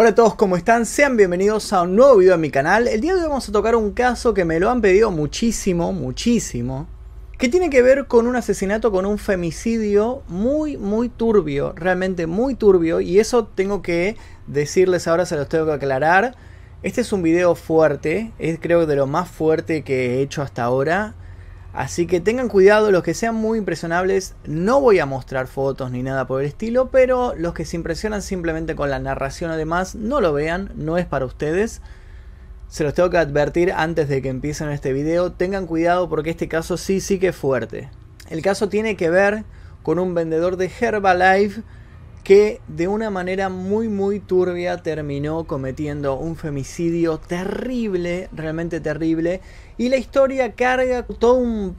Hola a todos, ¿cómo están? Sean bienvenidos a un nuevo video en mi canal. El día de hoy vamos a tocar un caso que me lo han pedido muchísimo, muchísimo. Que tiene que ver con un asesinato, con un femicidio muy, muy turbio. Realmente muy turbio. Y eso tengo que decirles ahora, se los tengo que aclarar. Este es un video fuerte. Es creo de lo más fuerte que he hecho hasta ahora. Así que tengan cuidado, los que sean muy impresionables, no voy a mostrar fotos ni nada por el estilo, pero los que se impresionan simplemente con la narración además, no lo vean, no es para ustedes. Se los tengo que advertir antes de que empiecen este video, tengan cuidado porque este caso sí, sí que es fuerte. El caso tiene que ver con un vendedor de Herbalife que de una manera muy muy turbia terminó cometiendo un femicidio terrible, realmente terrible, y la historia carga todo un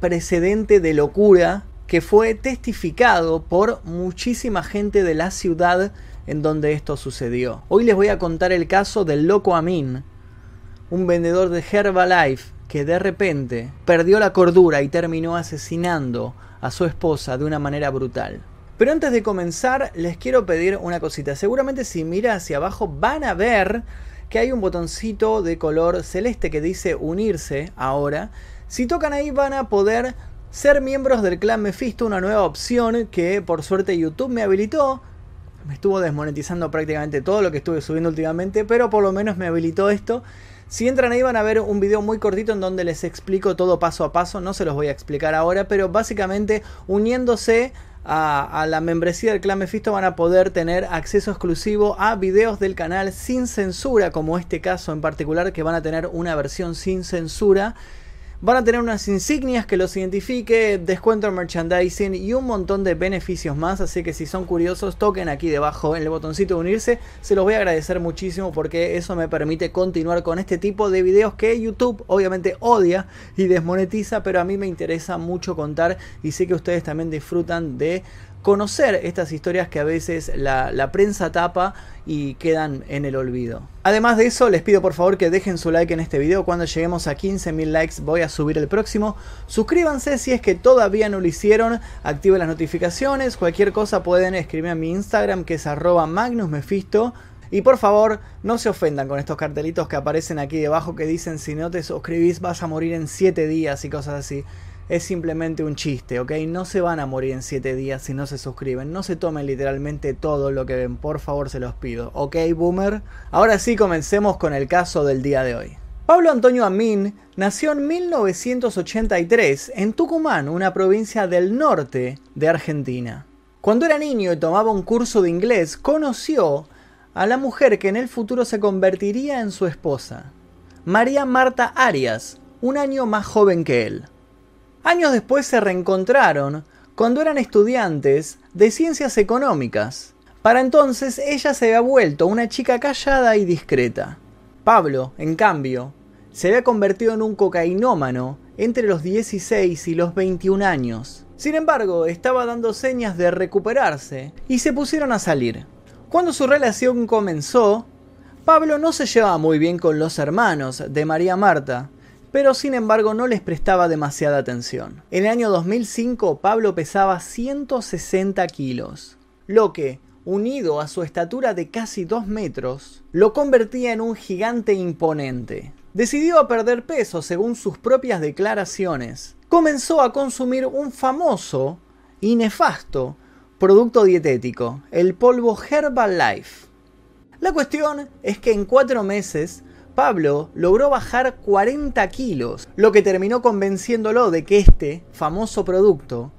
precedente de locura que fue testificado por muchísima gente de la ciudad en donde esto sucedió. Hoy les voy a contar el caso del loco Amin, un vendedor de Herbalife que de repente perdió la cordura y terminó asesinando a su esposa de una manera brutal. Pero antes de comenzar, les quiero pedir una cosita. Seguramente si mira hacia abajo van a ver que hay un botoncito de color celeste que dice unirse ahora. Si tocan ahí van a poder ser miembros del clan Mephisto, una nueva opción que por suerte YouTube me habilitó. Me estuvo desmonetizando prácticamente todo lo que estuve subiendo últimamente, pero por lo menos me habilitó esto. Si entran ahí van a ver un video muy cortito en donde les explico todo paso a paso, no se los voy a explicar ahora, pero básicamente uniéndose a, la membresía del Clan Mephisto van a poder tener acceso exclusivo a videos del canal sin censura, como este caso en particular, que van a tener una versión sin censura. Van a tener unas insignias que los identifique, descuento en merchandising y un montón de beneficios más. Así que si son curiosos, toquen aquí debajo en el botoncito de unirse. Se los voy a agradecer muchísimo porque eso me permite continuar con este tipo de videos que YouTube obviamente odia y desmonetiza. Pero a mí me interesa mucho contar y sé que ustedes también disfrutan de conocer estas historias que a veces la, prensa tapa y quedan en el olvido. Además de eso, les pido por favor que dejen su like en este video. Cuando lleguemos a 15.000 likes voy a subir el próximo. Suscríbanse si es que todavía no lo hicieron. Activen las notificaciones. Cualquier cosa pueden escribirme a mi Instagram que es arroba magnusmefisto. Y por favor, no se ofendan con estos cartelitos que aparecen aquí debajo que dicen si no te suscribís vas a morir en 7 días y cosas así es simplemente un chiste, ¿ok? No se van a morir en 7 días si no se suscriben. No se tomen literalmente todo lo que ven, por favor se los pido, ¿ok, boomer? Ahora sí, comencemos con el caso del día de hoy. Pablo Antonio Amin nació en 1983 en Tucumán, una provincia del norte de Argentina. Cuando era niño y tomaba un curso de inglés, conoció a la mujer que en el futuro se convertiría en su esposa, María Marta Arias, un año más joven que él. Años después se reencontraron cuando eran estudiantes de ciencias económicas. Para entonces ella se había vuelto una chica callada y discreta. Pablo, en cambio, se había convertido en un cocainómano entre los 16 y los 21 años. Sin embargo, estaba dando señas de recuperarse y se pusieron a salir. Cuando su relación comenzó, Pablo no se llevaba muy bien con los hermanos de María Marta, pero sin embargo no les prestaba demasiada atención. En el año 2005 Pablo pesaba 160 kilos, lo que, unido a su estatura de casi 2 metros, lo convertía en un gigante imponente. Decidió a perder peso según sus propias declaraciones. Comenzó a consumir un famoso y nefasto producto dietético, el polvo Herbalife. La cuestión es que en cuatro meses Pablo logró bajar 40 kilos, lo que terminó convenciéndolo de que este famoso producto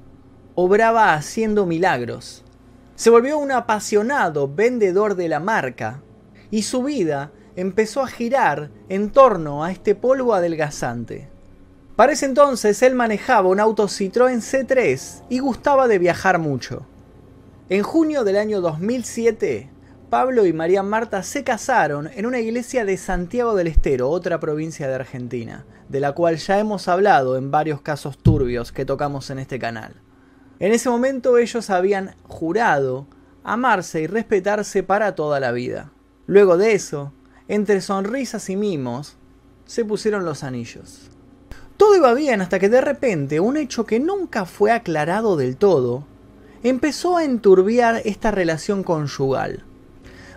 obraba haciendo milagros. Se volvió un apasionado vendedor de la marca y su vida empezó a girar en torno a este polvo adelgazante. Para ese entonces él manejaba un auto Citroën C3 y gustaba de viajar mucho. En junio del año 2007, Pablo y María Marta se casaron en una iglesia de Santiago del Estero, otra provincia de Argentina, de la cual ya hemos hablado en varios casos turbios que tocamos en este canal. En ese momento ellos habían jurado amarse y respetarse para toda la vida. Luego de eso, entre sonrisas y mimos, se pusieron los anillos. Todo iba bien hasta que de repente un hecho que nunca fue aclarado del todo empezó a enturbiar esta relación conyugal.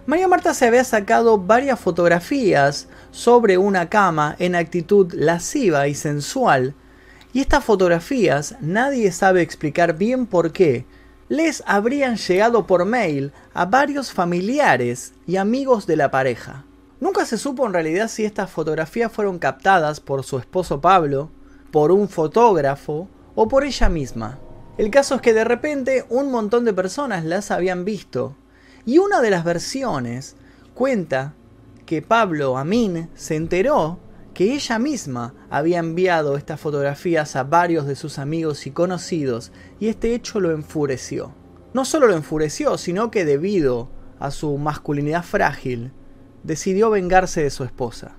María Marta se había sacado varias fotografías sobre una cama en actitud lasciva y sensual, y estas fotografías nadie sabe explicar bien por qué les habrían llegado por mail a varios familiares y amigos de la pareja. Nunca se supo en realidad si estas fotografías fueron captadas por su esposo Pablo, por un fotógrafo o por ella misma. El caso es que de repente un montón de personas las habían visto y una de las versiones cuenta que Pablo Amin se enteró que ella misma había enviado estas fotografías a varios de sus amigos y conocidos y este hecho lo enfureció. No solo lo enfureció, sino que debido a su masculinidad frágil, decidió vengarse de su esposa.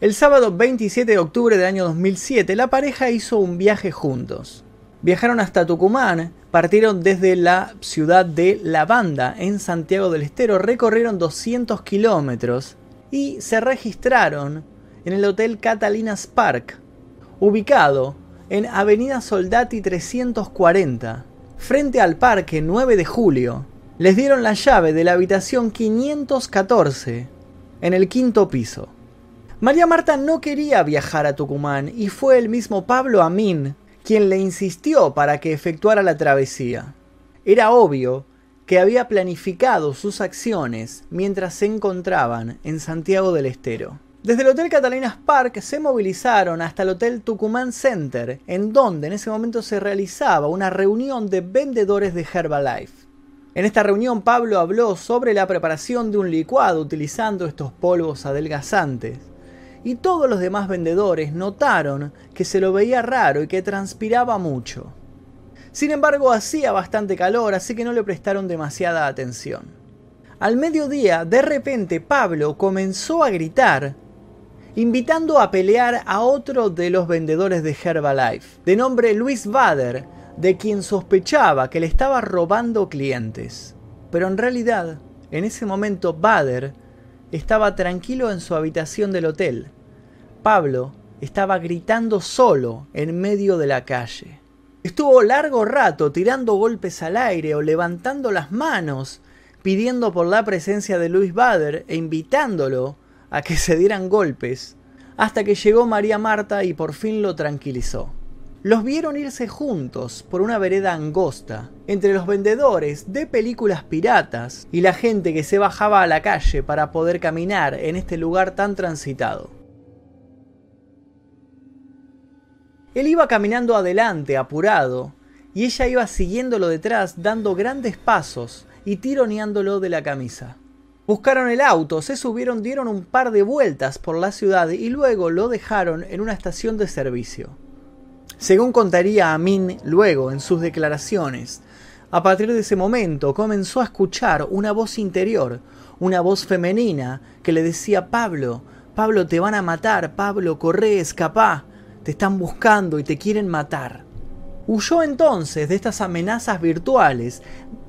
El sábado 27 de octubre del año 2007, la pareja hizo un viaje juntos. Viajaron hasta Tucumán, partieron desde la ciudad de La Banda, en Santiago del Estero, recorrieron 200 kilómetros y se registraron en el Hotel Catalinas Park, ubicado en Avenida Soldati 340, frente al Parque 9 de Julio. Les dieron la llave de la habitación 514 en el quinto piso. María Marta no quería viajar a Tucumán y fue el mismo Pablo Amin quien le insistió para que efectuara la travesía. Era obvio que había planificado sus acciones mientras se encontraban en Santiago del Estero. Desde el Hotel Catalinas Park se movilizaron hasta el Hotel Tucumán Center, en donde en ese momento se realizaba una reunión de vendedores de Herbalife. En esta reunión Pablo habló sobre la preparación de un licuado utilizando estos polvos adelgazantes. Y todos los demás vendedores notaron que se lo veía raro y que transpiraba mucho. Sin embargo, hacía bastante calor, así que no le prestaron demasiada atención. Al mediodía, de repente, Pablo comenzó a gritar, invitando a pelear a otro de los vendedores de Herbalife, de nombre Luis Bader, de quien sospechaba que le estaba robando clientes. Pero en realidad, en ese momento, Bader estaba tranquilo en su habitación del hotel. Pablo estaba gritando solo en medio de la calle. Estuvo largo rato tirando golpes al aire o levantando las manos, pidiendo por la presencia de Luis Bader e invitándolo a que se dieran golpes, hasta que llegó María Marta y por fin lo tranquilizó los vieron irse juntos por una vereda angosta, entre los vendedores de películas piratas y la gente que se bajaba a la calle para poder caminar en este lugar tan transitado. Él iba caminando adelante, apurado, y ella iba siguiéndolo detrás, dando grandes pasos y tironeándolo de la camisa. Buscaron el auto, se subieron, dieron un par de vueltas por la ciudad y luego lo dejaron en una estación de servicio. Según contaría Amin luego en sus declaraciones, a partir de ese momento comenzó a escuchar una voz interior, una voz femenina que le decía Pablo, Pablo te van a matar, Pablo corre, escapá, te están buscando y te quieren matar. Huyó entonces de estas amenazas virtuales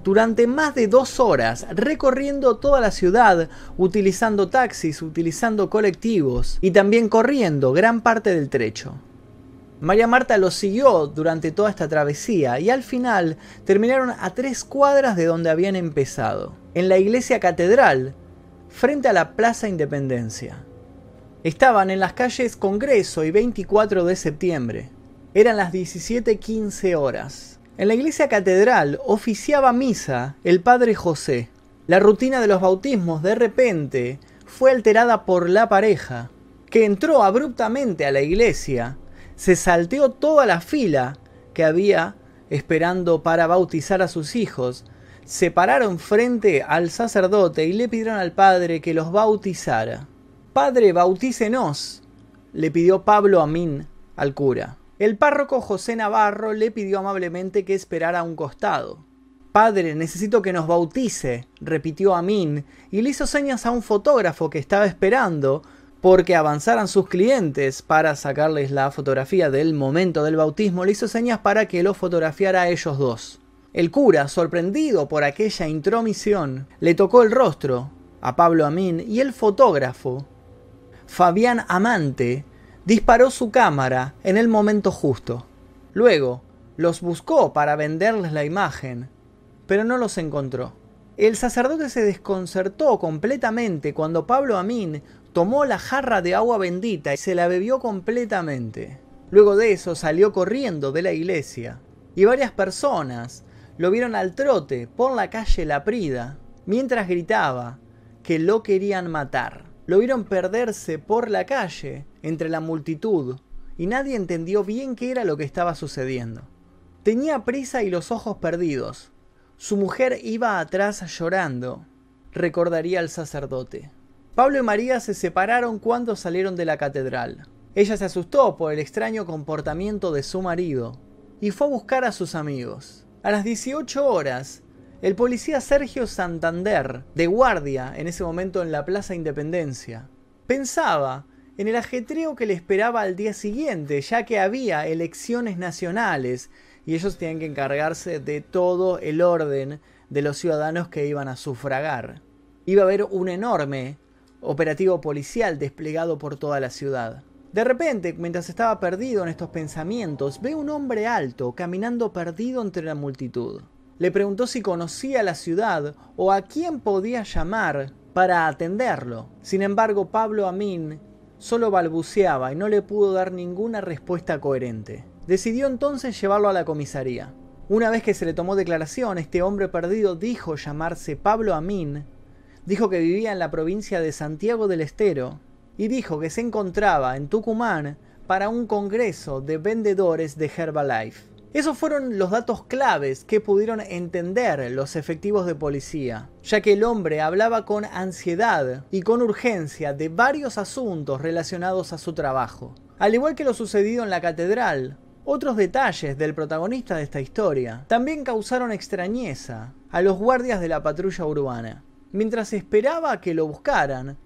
durante más de dos horas, recorriendo toda la ciudad, utilizando taxis, utilizando colectivos y también corriendo gran parte del trecho. María Marta lo siguió durante toda esta travesía y al final terminaron a tres cuadras de donde habían empezado, en la iglesia catedral, frente a la Plaza Independencia. Estaban en las calles Congreso y 24 de septiembre. Eran las 17:15 horas. En la iglesia catedral oficiaba misa el padre José. La rutina de los bautismos de repente fue alterada por la pareja, que entró abruptamente a la iglesia se salteó toda la fila que había esperando para bautizar a sus hijos, se pararon frente al sacerdote y le pidieron al padre que los bautizara. Padre, bautícenos, le pidió Pablo Amín al cura. El párroco José Navarro le pidió amablemente que esperara a un costado. Padre, necesito que nos bautice, repitió Amín, y le hizo señas a un fotógrafo que estaba esperando porque avanzaran sus clientes para sacarles la fotografía del momento del bautismo, le hizo señas para que lo fotografiara a ellos dos. El cura, sorprendido por aquella intromisión, le tocó el rostro a Pablo Amín y el fotógrafo, Fabián Amante, disparó su cámara en el momento justo. Luego, los buscó para venderles la imagen, pero no los encontró. El sacerdote se desconcertó completamente cuando Pablo Amín tomó la jarra de agua bendita y se la bebió completamente. Luego de eso salió corriendo de la iglesia y varias personas lo vieron al trote por la calle La Prida mientras gritaba que lo querían matar. Lo vieron perderse por la calle entre la multitud y nadie entendió bien qué era lo que estaba sucediendo. Tenía prisa y los ojos perdidos. Su mujer iba atrás llorando, recordaría el sacerdote. Pablo y María se separaron cuando salieron de la catedral. Ella se asustó por el extraño comportamiento de su marido y fue a buscar a sus amigos. A las 18 horas, el policía Sergio Santander, de guardia en ese momento en la Plaza Independencia, pensaba en el ajetreo que le esperaba al día siguiente, ya que había elecciones nacionales y ellos tenían que encargarse de todo el orden de los ciudadanos que iban a sufragar. Iba a haber un enorme operativo policial desplegado por toda la ciudad. De repente, mientras estaba perdido en estos pensamientos, ve un hombre alto caminando perdido entre la multitud. Le preguntó si conocía la ciudad o a quién podía llamar para atenderlo. Sin embargo, Pablo Amin solo balbuceaba y no le pudo dar ninguna respuesta coherente. Decidió entonces llevarlo a la comisaría. Una vez que se le tomó declaración, este hombre perdido dijo llamarse Pablo Amin, dijo que vivía en la provincia de Santiago del Estero y dijo que se encontraba en Tucumán para un congreso de vendedores de Herbalife. Esos fueron los datos claves que pudieron entender los efectivos de policía, ya que el hombre hablaba con ansiedad y con urgencia de varios asuntos relacionados a su trabajo. Al igual que lo sucedido en la catedral, otros detalles del protagonista de esta historia también causaron extrañeza a los guardias de la patrulla urbana. Mientras esperaba que lo buscaran,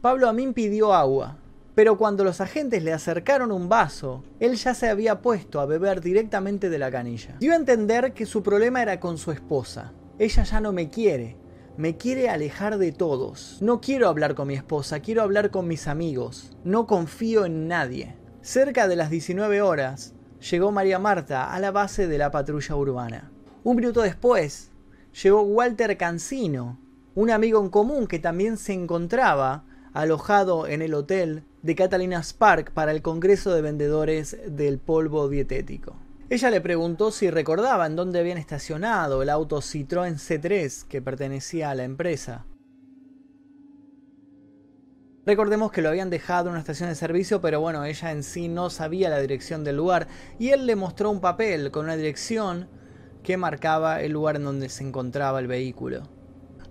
Pablo Amín pidió agua, pero cuando los agentes le acercaron un vaso, él ya se había puesto a beber directamente de la canilla. Dio a entender que su problema era con su esposa. Ella ya no me quiere, me quiere alejar de todos. No quiero hablar con mi esposa, quiero hablar con mis amigos. No confío en nadie. Cerca de las 19 horas, llegó María Marta a la base de la patrulla urbana. Un minuto después, llegó Walter Cancino, un amigo en común que también se encontraba alojado en el hotel de Catalina Spark para el Congreso de Vendedores del Polvo Dietético. Ella le preguntó si recordaba en dónde habían estacionado el auto Citroën C3 que pertenecía a la empresa. Recordemos que lo habían dejado en una estación de servicio, pero bueno, ella en sí no sabía la dirección del lugar y él le mostró un papel con una dirección que marcaba el lugar en donde se encontraba el vehículo.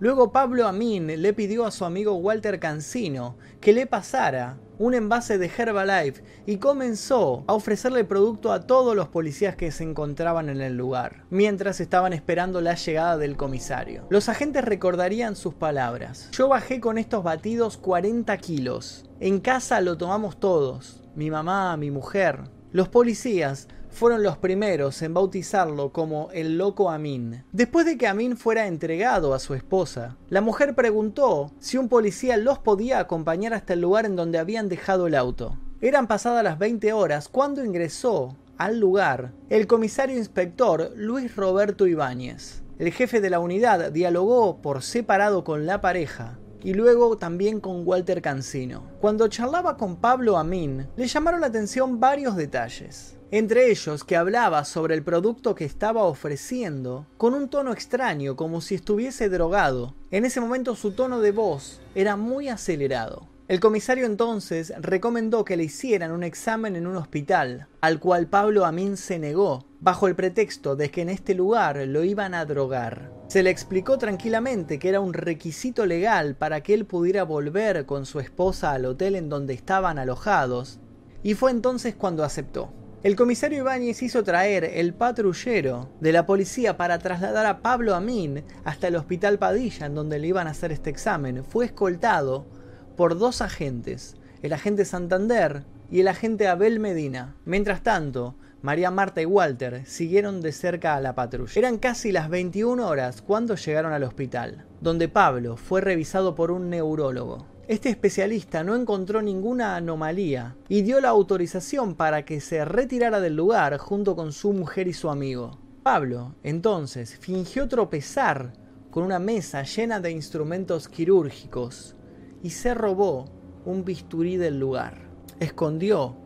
Luego Pablo Amin le pidió a su amigo Walter Cancino que le pasara un envase de Herbalife y comenzó a ofrecerle producto a todos los policías que se encontraban en el lugar, mientras estaban esperando la llegada del comisario. Los agentes recordarían sus palabras. Yo bajé con estos batidos 40 kilos. En casa lo tomamos todos. Mi mamá, mi mujer. Los policías fueron los primeros en bautizarlo como el loco Amin. Después de que Amin fuera entregado a su esposa, la mujer preguntó si un policía los podía acompañar hasta el lugar en donde habían dejado el auto. Eran pasadas las 20 horas cuando ingresó al lugar el comisario inspector Luis Roberto Ibáñez. El jefe de la unidad dialogó por separado con la pareja y luego también con Walter Cancino. Cuando charlaba con Pablo Amin, le llamaron la atención varios detalles entre ellos que hablaba sobre el producto que estaba ofreciendo con un tono extraño como si estuviese drogado. En ese momento su tono de voz era muy acelerado. El comisario entonces recomendó que le hicieran un examen en un hospital, al cual Pablo Amin se negó, bajo el pretexto de que en este lugar lo iban a drogar. Se le explicó tranquilamente que era un requisito legal para que él pudiera volver con su esposa al hotel en donde estaban alojados, y fue entonces cuando aceptó. El comisario Ibáñez hizo traer el patrullero de la policía para trasladar a Pablo Amin hasta el hospital Padilla, en donde le iban a hacer este examen. Fue escoltado por dos agentes, el agente Santander y el agente Abel Medina. Mientras tanto, María Marta y Walter siguieron de cerca a la patrulla. Eran casi las 21 horas cuando llegaron al hospital, donde Pablo fue revisado por un neurólogo. Este especialista no encontró ninguna anomalía y dio la autorización para que se retirara del lugar junto con su mujer y su amigo. Pablo, entonces, fingió tropezar con una mesa llena de instrumentos quirúrgicos y se robó un bisturí del lugar. Escondió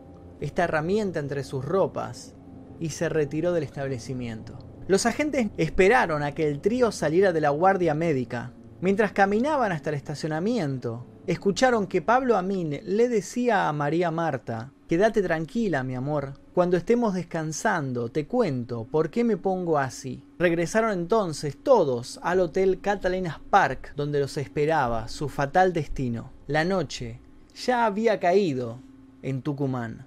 esta herramienta entre sus ropas y se retiró del establecimiento. Los agentes esperaron a que el trío saliera de la guardia médica. Mientras caminaban hasta el estacionamiento, escucharon que Pablo Amin le decía a María Marta, Quédate tranquila, mi amor. Cuando estemos descansando, te cuento por qué me pongo así. Regresaron entonces todos al hotel Catalinas Park, donde los esperaba su fatal destino. La noche ya había caído en Tucumán.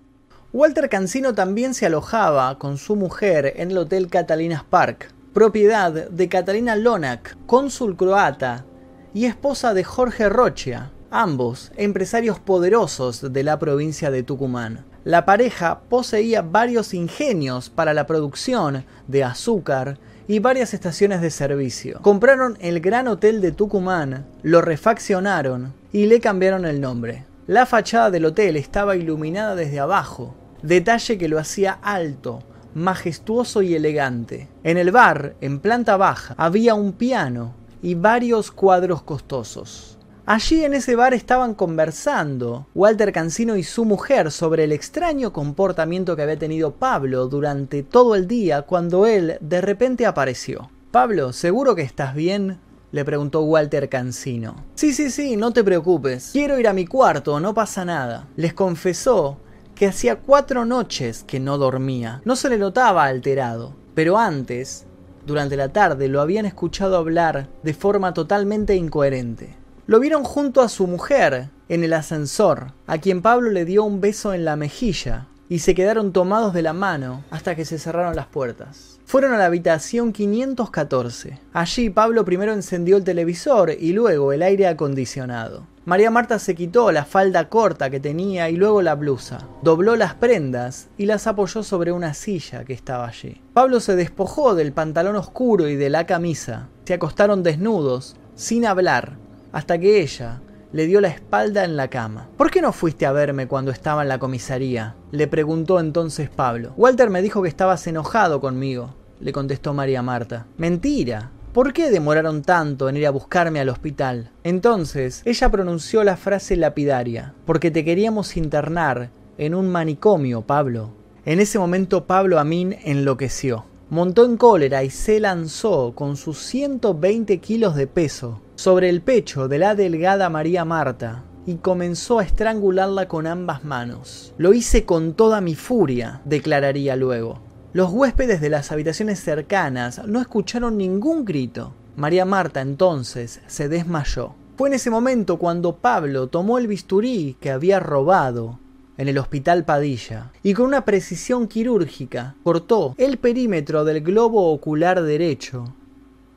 Walter Cancino también se alojaba con su mujer en el Hotel Catalinas Park, propiedad de Catalina Lonak, cónsul croata y esposa de Jorge Rocha, ambos empresarios poderosos de la provincia de Tucumán. La pareja poseía varios ingenios para la producción de azúcar y varias estaciones de servicio. Compraron el Gran Hotel de Tucumán, lo refaccionaron y le cambiaron el nombre. La fachada del hotel estaba iluminada desde abajo, detalle que lo hacía alto, majestuoso y elegante. En el bar, en planta baja, había un piano y varios cuadros costosos. Allí en ese bar estaban conversando Walter Cancino y su mujer sobre el extraño comportamiento que había tenido Pablo durante todo el día cuando él de repente apareció. Pablo, ¿seguro que estás bien? le preguntó Walter Cancino. Sí, sí, sí, no te preocupes. Quiero ir a mi cuarto, no pasa nada. Les confesó que hacía cuatro noches que no dormía. No se le notaba alterado, pero antes, durante la tarde, lo habían escuchado hablar de forma totalmente incoherente. Lo vieron junto a su mujer en el ascensor, a quien Pablo le dio un beso en la mejilla, y se quedaron tomados de la mano hasta que se cerraron las puertas. Fueron a la habitación 514. Allí Pablo primero encendió el televisor y luego el aire acondicionado. María Marta se quitó la falda corta que tenía y luego la blusa. Dobló las prendas y las apoyó sobre una silla que estaba allí. Pablo se despojó del pantalón oscuro y de la camisa. Se acostaron desnudos, sin hablar, hasta que ella le dio la espalda en la cama. ¿Por qué no fuiste a verme cuando estaba en la comisaría? le preguntó entonces Pablo. Walter me dijo que estabas enojado conmigo, le contestó María Marta. Mentira. ¿Por qué demoraron tanto en ir a buscarme al hospital? Entonces, ella pronunció la frase lapidaria, porque te queríamos internar en un manicomio, Pablo. En ese momento Pablo Amin enloqueció. Montó en cólera y se lanzó con sus 120 kilos de peso sobre el pecho de la delgada María Marta y comenzó a estrangularla con ambas manos. Lo hice con toda mi furia, declararía luego. Los huéspedes de las habitaciones cercanas no escucharon ningún grito. María Marta entonces se desmayó. Fue en ese momento cuando Pablo tomó el bisturí que había robado en el hospital Padilla y con una precisión quirúrgica cortó el perímetro del globo ocular derecho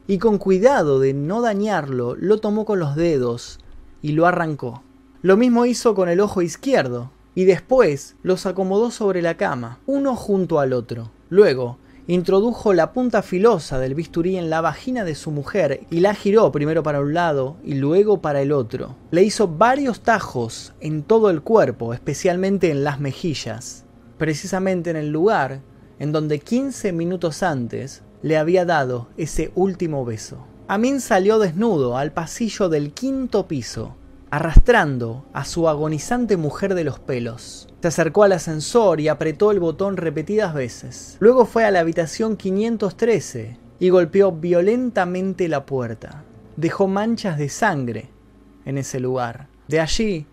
y con cuidado de no dañarlo, lo tomó con los dedos y lo arrancó. Lo mismo hizo con el ojo izquierdo, y después los acomodó sobre la cama, uno junto al otro. Luego, introdujo la punta filosa del bisturí en la vagina de su mujer y la giró primero para un lado y luego para el otro. Le hizo varios tajos en todo el cuerpo, especialmente en las mejillas, precisamente en el lugar en donde 15 minutos antes le había dado ese último beso. Amin salió desnudo al pasillo del quinto piso, arrastrando a su agonizante mujer de los pelos. Se acercó al ascensor y apretó el botón repetidas veces. Luego fue a la habitación 513 y golpeó violentamente la puerta. Dejó manchas de sangre en ese lugar. De allí,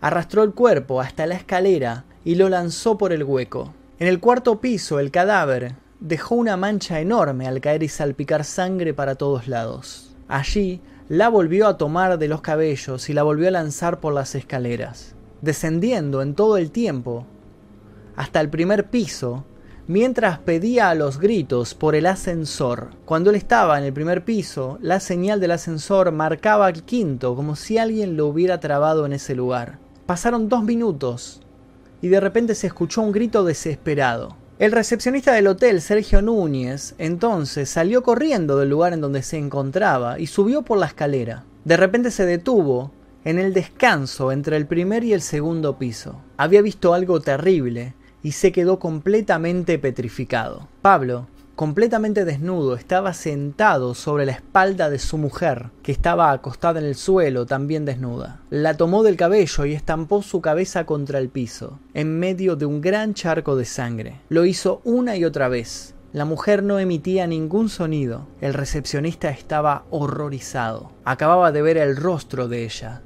arrastró el cuerpo hasta la escalera y lo lanzó por el hueco. En el cuarto piso, el cadáver dejó una mancha enorme al caer y salpicar sangre para todos lados. Allí la volvió a tomar de los cabellos y la volvió a lanzar por las escaleras, descendiendo en todo el tiempo hasta el primer piso, mientras pedía a los gritos por el ascensor. Cuando él estaba en el primer piso, la señal del ascensor marcaba el quinto, como si alguien lo hubiera trabado en ese lugar. Pasaron dos minutos y de repente se escuchó un grito desesperado. El recepcionista del hotel, Sergio Núñez, entonces salió corriendo del lugar en donde se encontraba y subió por la escalera. De repente se detuvo en el descanso entre el primer y el segundo piso. Había visto algo terrible y se quedó completamente petrificado. Pablo completamente desnudo, estaba sentado sobre la espalda de su mujer, que estaba acostada en el suelo, también desnuda. La tomó del cabello y estampó su cabeza contra el piso, en medio de un gran charco de sangre. Lo hizo una y otra vez. La mujer no emitía ningún sonido. El recepcionista estaba horrorizado. Acababa de ver el rostro de ella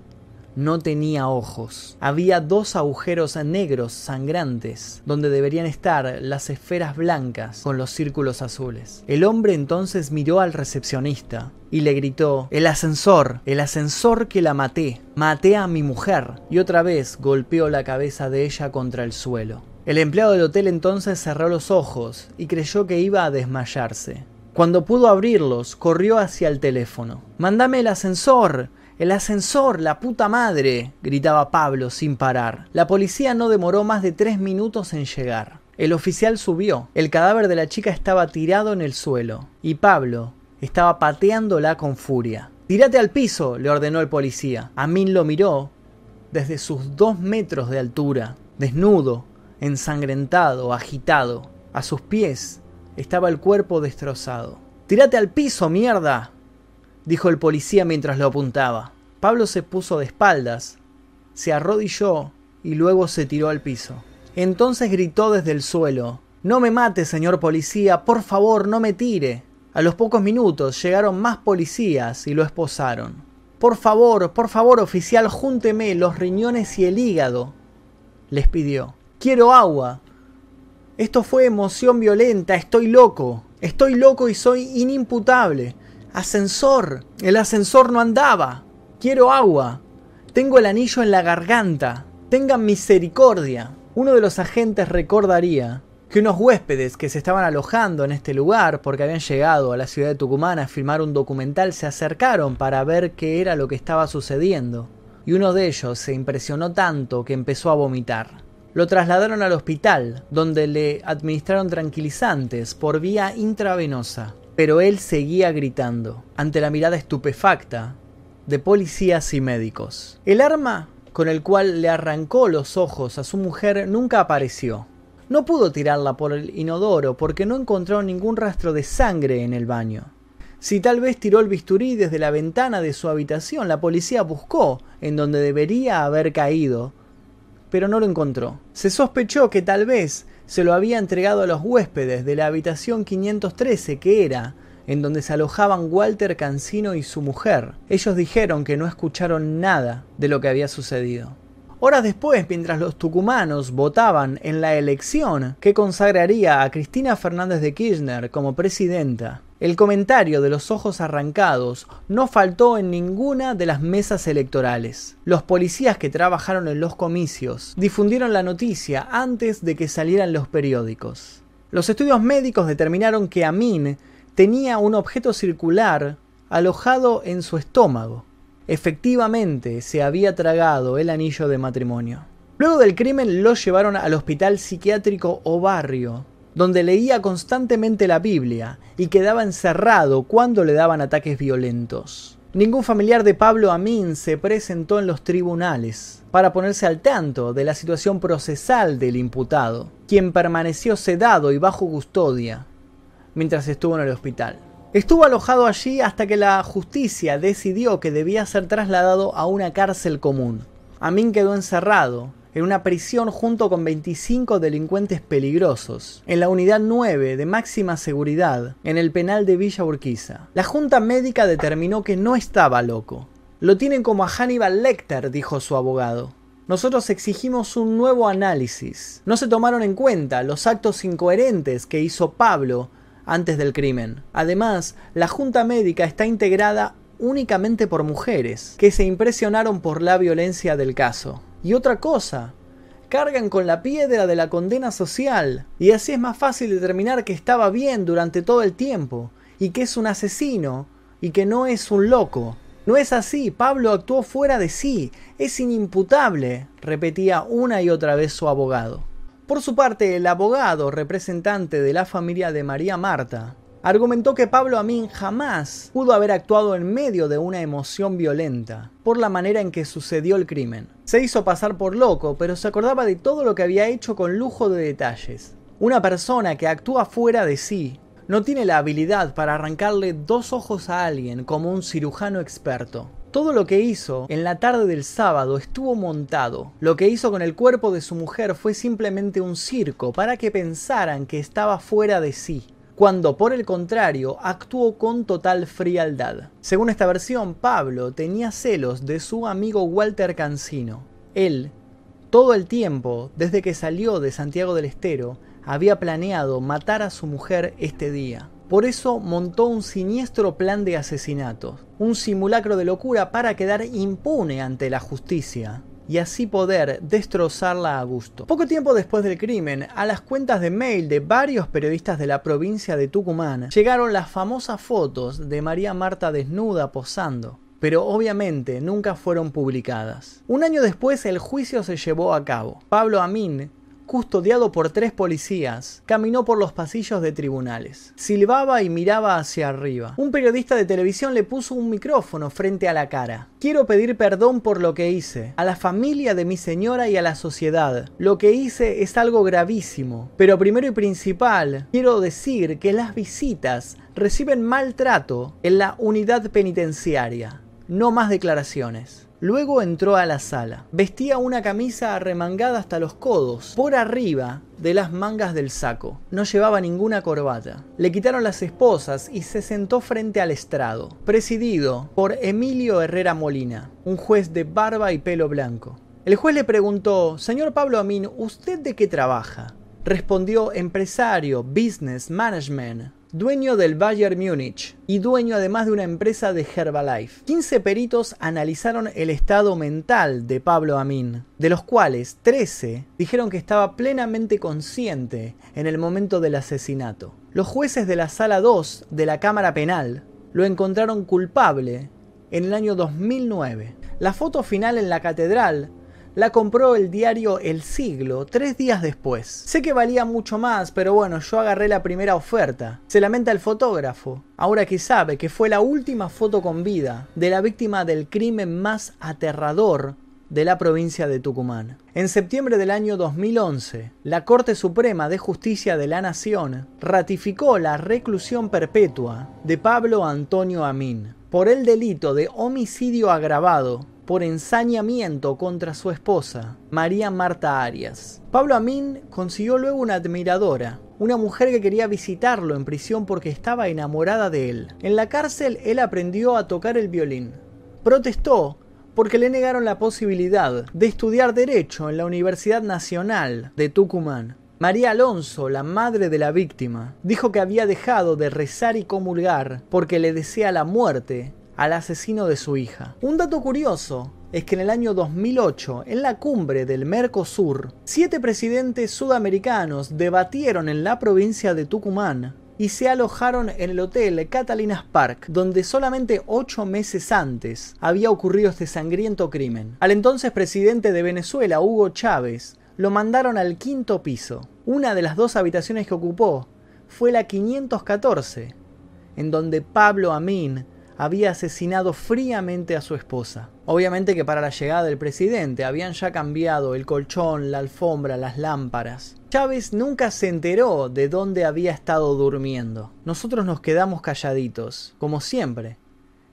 no tenía ojos. Había dos agujeros negros sangrantes donde deberían estar las esferas blancas con los círculos azules. El hombre entonces miró al recepcionista y le gritó, el ascensor, el ascensor que la maté, maté a mi mujer. Y otra vez golpeó la cabeza de ella contra el suelo. El empleado del hotel entonces cerró los ojos y creyó que iba a desmayarse. Cuando pudo abrirlos, corrió hacia el teléfono. Mándame el ascensor. El ascensor, la puta madre, gritaba Pablo sin parar. La policía no demoró más de tres minutos en llegar. El oficial subió. El cadáver de la chica estaba tirado en el suelo. Y Pablo estaba pateándola con furia. Tírate al piso, le ordenó el policía. Amin lo miró desde sus dos metros de altura, desnudo, ensangrentado, agitado. A sus pies estaba el cuerpo destrozado. Tírate al piso, mierda, dijo el policía mientras lo apuntaba. Pablo se puso de espaldas, se arrodilló y luego se tiró al piso. Entonces gritó desde el suelo No me mate, señor policía, por favor, no me tire. A los pocos minutos llegaron más policías y lo esposaron. Por favor, por favor, oficial, júnteme los riñones y el hígado. Les pidió. Quiero agua. Esto fue emoción violenta, estoy loco. Estoy loco y soy inimputable. Ascensor. El ascensor no andaba. Quiero agua. Tengo el anillo en la garganta. Tengan misericordia. Uno de los agentes recordaría que unos huéspedes que se estaban alojando en este lugar porque habían llegado a la ciudad de Tucumán a filmar un documental se acercaron para ver qué era lo que estaba sucediendo. Y uno de ellos se impresionó tanto que empezó a vomitar. Lo trasladaron al hospital, donde le administraron tranquilizantes por vía intravenosa pero él seguía gritando, ante la mirada estupefacta de policías y médicos. El arma con el cual le arrancó los ojos a su mujer nunca apareció. No pudo tirarla por el inodoro porque no encontró ningún rastro de sangre en el baño. Si tal vez tiró el bisturí desde la ventana de su habitación, la policía buscó en donde debería haber caído, pero no lo encontró. Se sospechó que tal vez se lo había entregado a los huéspedes de la habitación 513 que era en donde se alojaban Walter Cancino y su mujer. Ellos dijeron que no escucharon nada de lo que había sucedido. Horas después, mientras los tucumanos votaban en la elección que consagraría a Cristina Fernández de Kirchner como presidenta, el comentario de los ojos arrancados no faltó en ninguna de las mesas electorales. Los policías que trabajaron en los comicios difundieron la noticia antes de que salieran los periódicos. Los estudios médicos determinaron que Amin tenía un objeto circular alojado en su estómago. Efectivamente, se había tragado el anillo de matrimonio. Luego del crimen lo llevaron al hospital psiquiátrico o barrio, donde leía constantemente la Biblia y quedaba encerrado cuando le daban ataques violentos. Ningún familiar de Pablo Amin se presentó en los tribunales para ponerse al tanto de la situación procesal del imputado, quien permaneció sedado y bajo custodia mientras estuvo en el hospital. Estuvo alojado allí hasta que la justicia decidió que debía ser trasladado a una cárcel común. Amin quedó encerrado en una prisión junto con 25 delincuentes peligrosos, en la unidad 9 de máxima seguridad, en el penal de Villa Urquiza. La junta médica determinó que no estaba loco. Lo tienen como a Hannibal Lecter, dijo su abogado. Nosotros exigimos un nuevo análisis. No se tomaron en cuenta los actos incoherentes que hizo Pablo antes del crimen. Además, la junta médica está integrada únicamente por mujeres, que se impresionaron por la violencia del caso. Y otra cosa, cargan con la piedra de la condena social, y así es más fácil determinar que estaba bien durante todo el tiempo, y que es un asesino, y que no es un loco. No es así, Pablo actuó fuera de sí, es inimputable, repetía una y otra vez su abogado. Por su parte, el abogado representante de la familia de María Marta argumentó que Pablo Amin jamás pudo haber actuado en medio de una emoción violenta, por la manera en que sucedió el crimen. Se hizo pasar por loco, pero se acordaba de todo lo que había hecho con lujo de detalles. Una persona que actúa fuera de sí no tiene la habilidad para arrancarle dos ojos a alguien como un cirujano experto. Todo lo que hizo en la tarde del sábado estuvo montado. Lo que hizo con el cuerpo de su mujer fue simplemente un circo para que pensaran que estaba fuera de sí cuando por el contrario actuó con total frialdad. Según esta versión, Pablo tenía celos de su amigo Walter Cancino. Él, todo el tiempo, desde que salió de Santiago del Estero, había planeado matar a su mujer este día. Por eso montó un siniestro plan de asesinato, un simulacro de locura para quedar impune ante la justicia y así poder destrozarla a gusto. Poco tiempo después del crimen, a las cuentas de mail de varios periodistas de la provincia de Tucumán llegaron las famosas fotos de María Marta desnuda posando pero obviamente nunca fueron publicadas. Un año después el juicio se llevó a cabo. Pablo Amin custodiado por tres policías, caminó por los pasillos de tribunales. Silbaba y miraba hacia arriba. Un periodista de televisión le puso un micrófono frente a la cara. Quiero pedir perdón por lo que hice, a la familia de mi señora y a la sociedad. Lo que hice es algo gravísimo, pero primero y principal, quiero decir que las visitas reciben maltrato en la unidad penitenciaria. No más declaraciones. Luego entró a la sala. Vestía una camisa arremangada hasta los codos, por arriba de las mangas del saco. No llevaba ninguna corbata. Le quitaron las esposas y se sentó frente al estrado, presidido por Emilio Herrera Molina, un juez de barba y pelo blanco. El juez le preguntó, Señor Pablo Amin, ¿usted de qué trabaja? Respondió empresario, business, management, dueño del Bayern Múnich y dueño además de una empresa de Herbalife. 15 peritos analizaron el estado mental de Pablo Amin, de los cuales 13 dijeron que estaba plenamente consciente en el momento del asesinato. Los jueces de la Sala 2 de la Cámara Penal lo encontraron culpable en el año 2009. La foto final en la catedral la compró el diario El Siglo tres días después. Sé que valía mucho más, pero bueno, yo agarré la primera oferta. Se lamenta el fotógrafo, ahora que sabe que fue la última foto con vida de la víctima del crimen más aterrador de la provincia de Tucumán. En septiembre del año 2011, la Corte Suprema de Justicia de la Nación ratificó la reclusión perpetua de Pablo Antonio Amín por el delito de homicidio agravado por ensañamiento contra su esposa, María Marta Arias. Pablo Amin consiguió luego una admiradora, una mujer que quería visitarlo en prisión porque estaba enamorada de él. En la cárcel él aprendió a tocar el violín. Protestó porque le negaron la posibilidad de estudiar derecho en la Universidad Nacional de Tucumán. María Alonso, la madre de la víctima, dijo que había dejado de rezar y comulgar porque le desea la muerte al asesino de su hija. Un dato curioso es que en el año 2008, en la cumbre del Mercosur, siete presidentes sudamericanos debatieron en la provincia de Tucumán y se alojaron en el hotel Catalinas Park, donde solamente ocho meses antes había ocurrido este sangriento crimen. Al entonces presidente de Venezuela, Hugo Chávez, lo mandaron al quinto piso. Una de las dos habitaciones que ocupó fue la 514, en donde Pablo Amin había asesinado fríamente a su esposa. Obviamente que para la llegada del presidente habían ya cambiado el colchón, la alfombra, las lámparas. Chávez nunca se enteró de dónde había estado durmiendo. Nosotros nos quedamos calladitos, como siempre.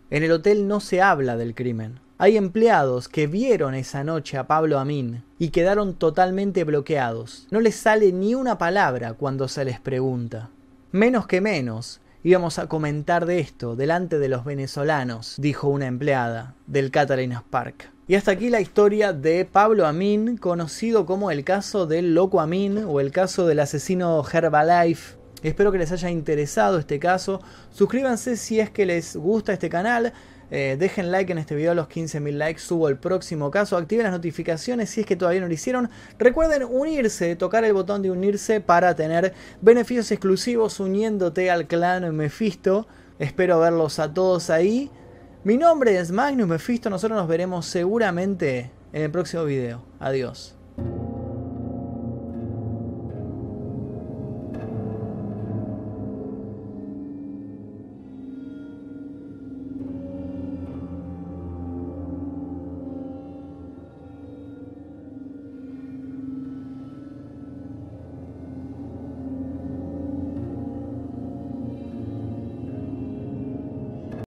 En el hotel no se habla del crimen. Hay empleados que vieron esa noche a Pablo Amin y quedaron totalmente bloqueados. No les sale ni una palabra cuando se les pregunta. Menos que menos, Íbamos a comentar de esto delante de los venezolanos, dijo una empleada del Catarinas Park. Y hasta aquí la historia de Pablo Amin, conocido como el caso del loco Amin o el caso del asesino Herbalife. Espero que les haya interesado este caso. Suscríbanse si es que les gusta este canal. Eh, dejen like en este video a los 15.000 likes, subo el próximo caso, activen las notificaciones si es que todavía no lo hicieron. Recuerden unirse, tocar el botón de unirse para tener beneficios exclusivos uniéndote al clan Mephisto. Espero verlos a todos ahí. Mi nombre es Magnus Mephisto, nosotros nos veremos seguramente en el próximo video. Adiós.